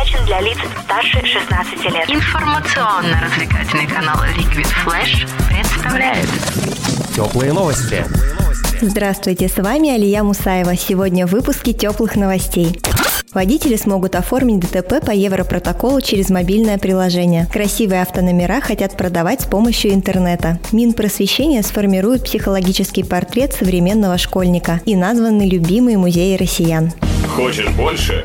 предназначен для лиц старше 16 лет. Информационно-развлекательный канал Liquid Flash представляет Теплые новости. Здравствуйте, с вами Алия Мусаева. Сегодня в выпуске теплых новостей. Водители смогут оформить ДТП по Европротоколу через мобильное приложение. Красивые автономера хотят продавать с помощью интернета. Минпросвещение сформирует психологический портрет современного школьника и названы любимые музеи россиян. Хочешь больше?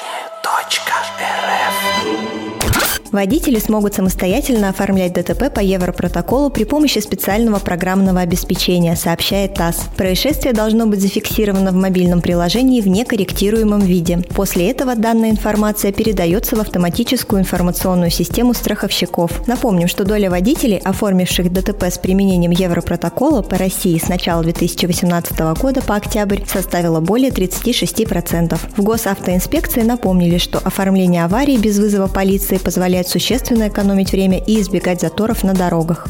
Водители смогут самостоятельно оформлять ДТП по Европротоколу при помощи специального программного обеспечения, сообщает ТАСС. Происшествие должно быть зафиксировано в мобильном приложении в некорректируемом виде. После этого данная информация передается в автоматическую информационную систему страховщиков. Напомним, что доля водителей, оформивших ДТП с применением Европротокола по России с начала 2018 года по октябрь составила более 36%. В госавтоинспекции напомнили, что оформление аварии без вызова полиции позволяет позволяет существенно экономить время и избегать заторов на дорогах.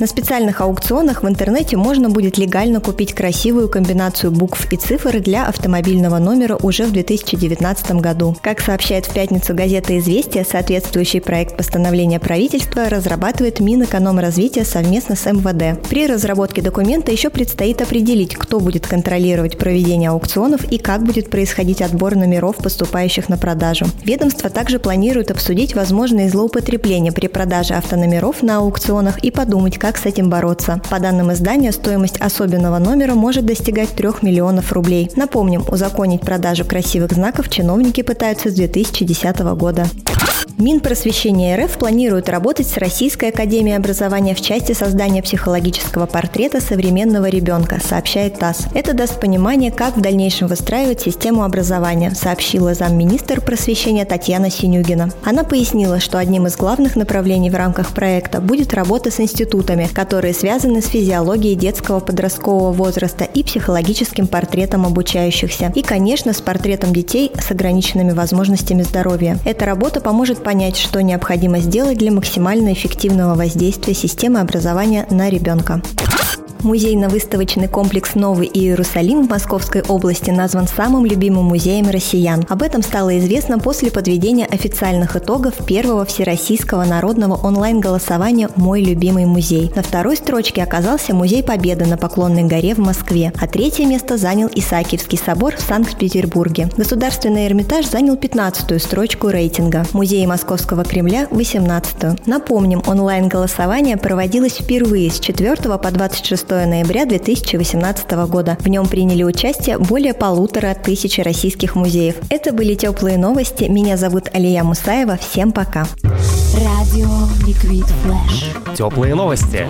На специальных аукционах в интернете можно будет легально купить красивую комбинацию букв и цифр для автомобильного номера уже в 2019 году. Как сообщает в пятницу газета «Известия», соответствующий проект постановления правительства разрабатывает Минэкономразвития совместно с МВД. При разработке документа еще предстоит определить, кто будет контролировать проведение аукционов и как будет происходить отбор номеров, поступающих на продажу. Ведомство также планирует обсудить возможные злоупотребления при продаже автономеров на аукционах и подумать, как с этим бороться. По данным издания, стоимость особенного номера может достигать 3 миллионов рублей. Напомним, узаконить продажу красивых знаков чиновники пытаются с 2010 года. Минпросвещение РФ планирует работать с Российской академией образования в части создания психологического портрета современного ребенка, сообщает ТАСС. Это даст понимание, как в дальнейшем выстраивать систему образования, сообщила замминистр просвещения Татьяна Синюгина. Она пояснила, что одним из главных направлений в рамках проекта будет работа с институтами, которые связаны с физиологией детского подросткового возраста и психологическим портретом обучающихся. И, конечно, с портретом детей с ограниченными возможностями здоровья. Эта работа поможет понять, что необходимо сделать для максимально эффективного воздействия системы образования на ребенка. Музейно-выставочный комплекс «Новый Иерусалим» в Московской области назван самым любимым музеем россиян. Об этом стало известно после подведения официальных итогов первого всероссийского народного онлайн-голосования «Мой любимый музей». На второй строчке оказался Музей Победы на Поклонной горе в Москве, а третье место занял Исаакиевский собор в Санкт-Петербурге. Государственный Эрмитаж занял 15-ю строчку рейтинга, музей Московского Кремля – 18-ю. Напомним, онлайн-голосование проводилось впервые с 4 по 26 ноября 2018 года. В нем приняли участие более полутора тысяч российских музеев. Это были теплые новости. Меня зовут Алия Мусаева. Всем пока. Радио Ликвид Флэш. Теплые новости.